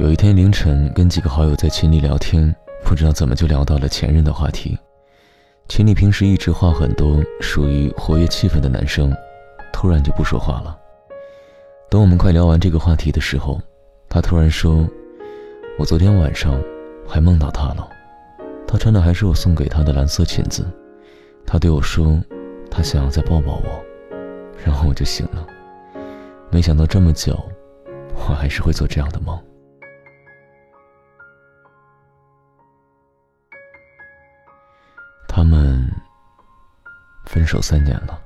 有一天凌晨，跟几个好友在群里聊天，不知道怎么就聊到了前任的话题。群里平时一直话很多、属于活跃气氛的男生，突然就不说话了。等我们快聊完这个话题的时候，他突然说：“我昨天晚上还梦到他了，他穿的还是我送给他的蓝色裙子。他对我说，他想要再抱抱我，然后我就醒了。没想到这么久，我还是会做这样的梦。”分手三年了。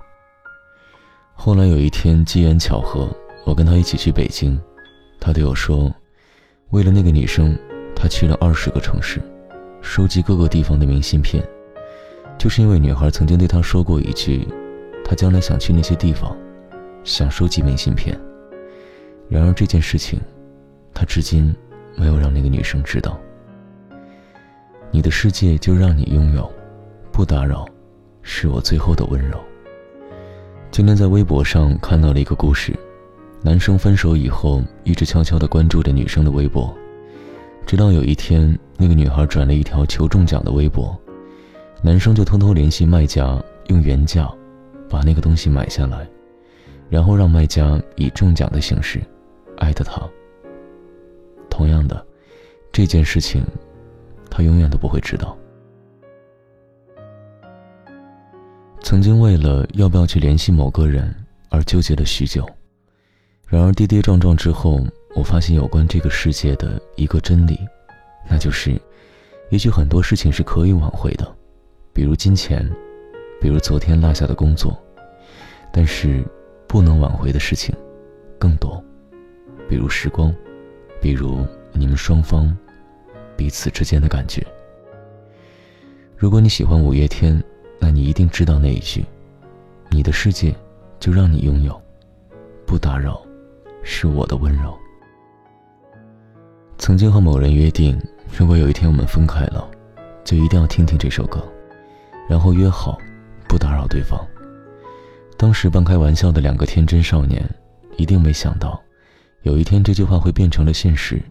后来有一天机缘巧合，我跟他一起去北京，他对我说，为了那个女生，他去了二十个城市，收集各个地方的明信片，就是因为女孩曾经对他说过一句，他将来想去那些地方，想收集明信片。然而这件事情，他至今没有让那个女生知道。你的世界就让你拥有。不打扰，是我最后的温柔。今天在微博上看到了一个故事：男生分手以后，一直悄悄地关注着女生的微博，直到有一天，那个女孩转了一条求中奖的微博，男生就偷偷联系卖家，用原价把那个东西买下来，然后让卖家以中奖的形式艾特他。同样的，这件事情，他永远都不会知道。曾经为了要不要去联系某个人而纠结了许久，然而跌跌撞撞之后，我发现有关这个世界的一个真理，那就是，也许很多事情是可以挽回的，比如金钱，比如昨天落下的工作，但是不能挽回的事情更多，比如时光，比如你们双方彼此之间的感觉。如果你喜欢五月天。那你一定知道那一句：“你的世界，就让你拥有，不打扰，是我的温柔。”曾经和某人约定，如果有一天我们分开了，就一定要听听这首歌，然后约好，不打扰对方。当时半开玩笑的两个天真少年，一定没想到，有一天这句话会变成了现实。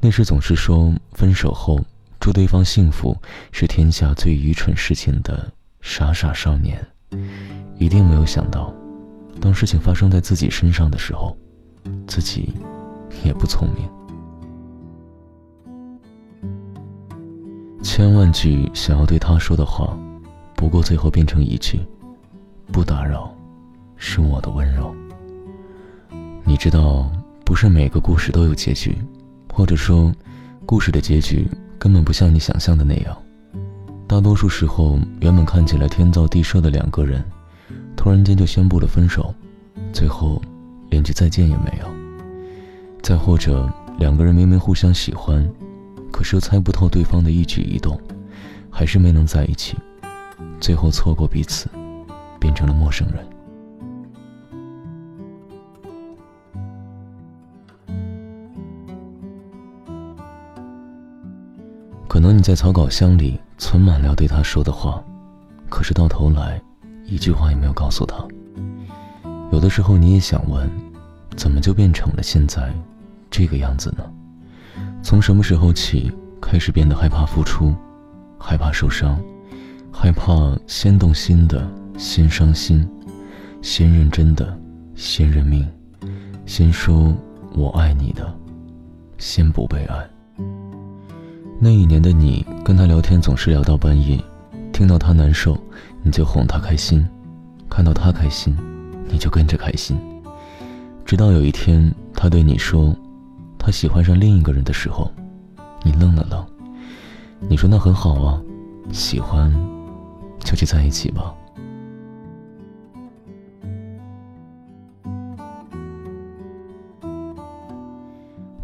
那时总是说分手后。祝对方幸福是天下最愚蠢事情的傻傻少年，一定没有想到，当事情发生在自己身上的时候，自己也不聪明。千万句想要对他说的话，不过最后变成一句：“不打扰，是我的温柔。”你知道，不是每个故事都有结局，或者说，故事的结局。根本不像你想象的那样，大多数时候，原本看起来天造地设的两个人，突然间就宣布了分手，最后连句再见也没有。再或者，两个人明明互相喜欢，可是又猜不透对方的一举一动，还是没能在一起，最后错过彼此，变成了陌生人。可能你在草稿箱里存满了对他说的话，可是到头来，一句话也没有告诉他。有的时候你也想问，怎么就变成了现在这个样子呢？从什么时候起开始变得害怕付出，害怕受伤，害怕先动心的先伤心，先认真的先认命，先说我爱你的先不被爱。那一年的你跟他聊天总是聊到半夜，听到他难受，你就哄他开心；看到他开心，你就跟着开心。直到有一天，他对你说，他喜欢上另一个人的时候，你愣了愣。你说那很好啊，喜欢，就去在一起吧。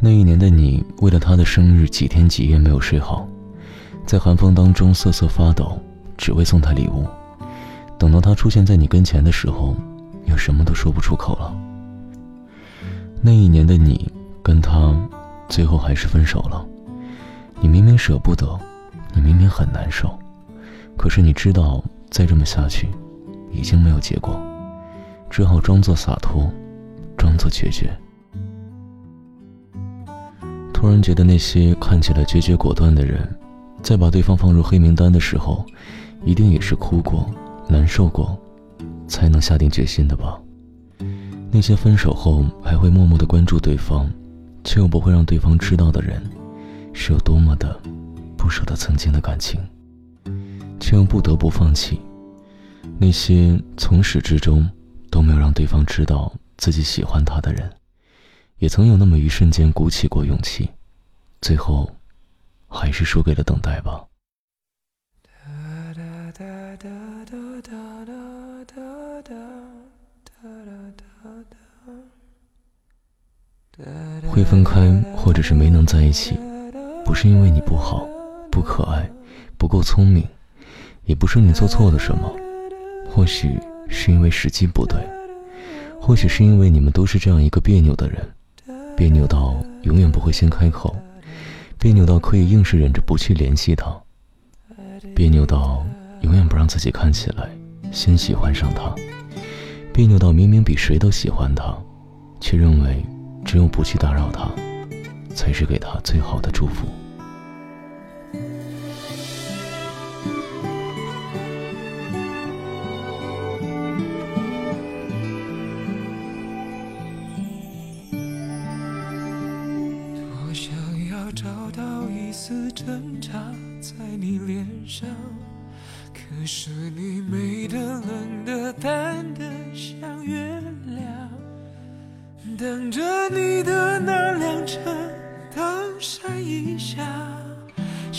那一年的你，为了他的生日，几天几夜没有睡好，在寒风当中瑟瑟发抖，只为送他礼物。等到他出现在你跟前的时候，又什么都说不出口了。那一年的你，跟他最后还是分手了。你明明舍不得，你明明很难受，可是你知道再这么下去，已经没有结果，只好装作洒脱，装作决绝。突然觉得那些看起来决绝果断的人，在把对方放入黑名单的时候，一定也是哭过、难受过，才能下定决心的吧。那些分手后还会默默的关注对方，却又不会让对方知道的人，是有多么的不舍得曾经的感情，却又不得不放弃。那些从始至终都没有让对方知道自己喜欢他的人。也曾有那么一瞬间鼓起过勇气，最后，还是输给了等待吧。会分开，或者是没能在一起，不是因为你不好、不可爱、不够聪明，也不是你做错了什么，或许是因为时机不对，或许是因为你们都是这样一个别扭的人。别扭到永远不会先开口，别扭到可以硬是忍着不去联系他，别扭到永远不让自己看起来先喜欢上他，别扭到明明比谁都喜欢他，却认为只有不去打扰他，才是给他最好的祝福。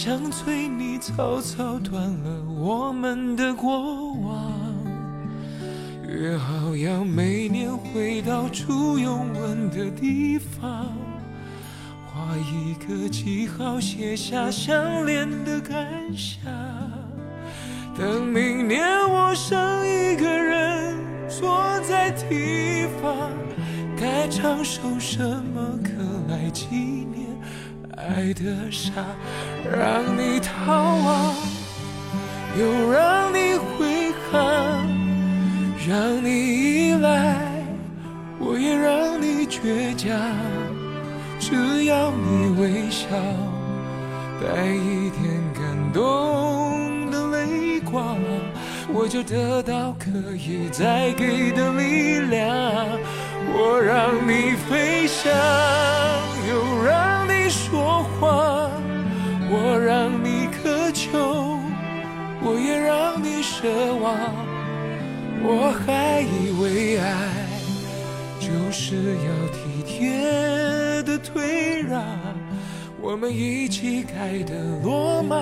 想催你草草断了我们的过往。约好要每年回到初拥吻的地方。画一个记号，写下相恋的感想。等明年我剩一个人坐在堤防，该唱首什么歌来纪念爱的傻？让你逃亡，又让你回航，让你依赖，我也让你倔强。只要你微笑，带一点感动的泪光，我就得到可以再给的力量。我让你飞翔，又让说话，我让你渴求，我也让你奢望。我还以为爱就是要体贴。的退让，我们一起盖的罗马，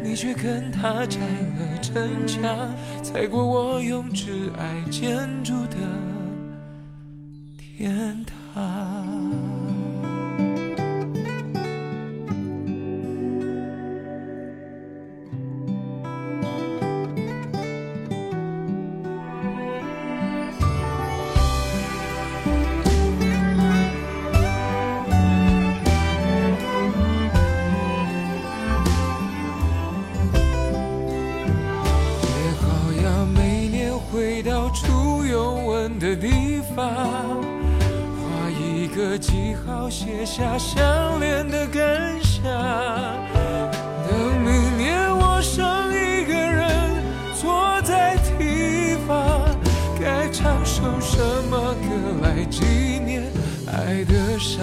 你却跟他拆了城墙，踩过我用挚爱建筑的天堂。的记号，写下相恋的感想。等明年我剩一个人坐在堤防，该唱首什么歌来纪念爱的傻？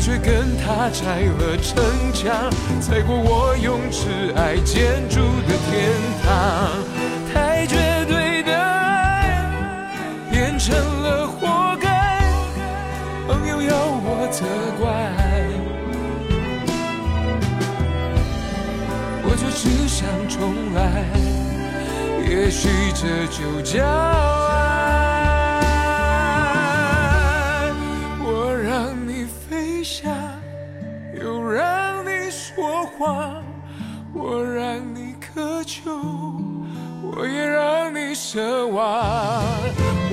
却跟他拆了城墙，踩过我用挚爱建筑的天堂。太绝对的爱变成了活该，朋友要我责怪。我就只想重来，也许这就叫。你说谎，我让你渴求，我也让你奢望。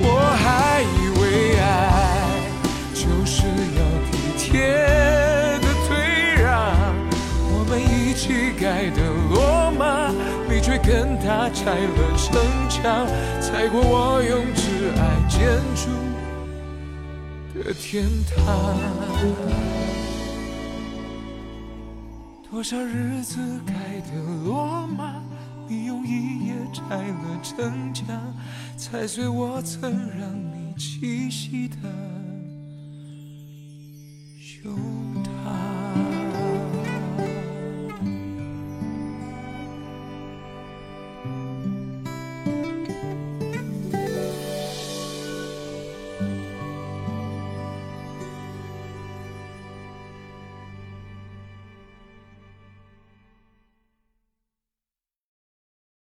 我还以为爱就是要体贴的退让，我们一起盖的罗马，你却跟他拆了城墙，踩过我用挚爱建筑的天堂。多少日子开的罗马，你用一夜拆了城墙，踩碎我曾让你栖息的胸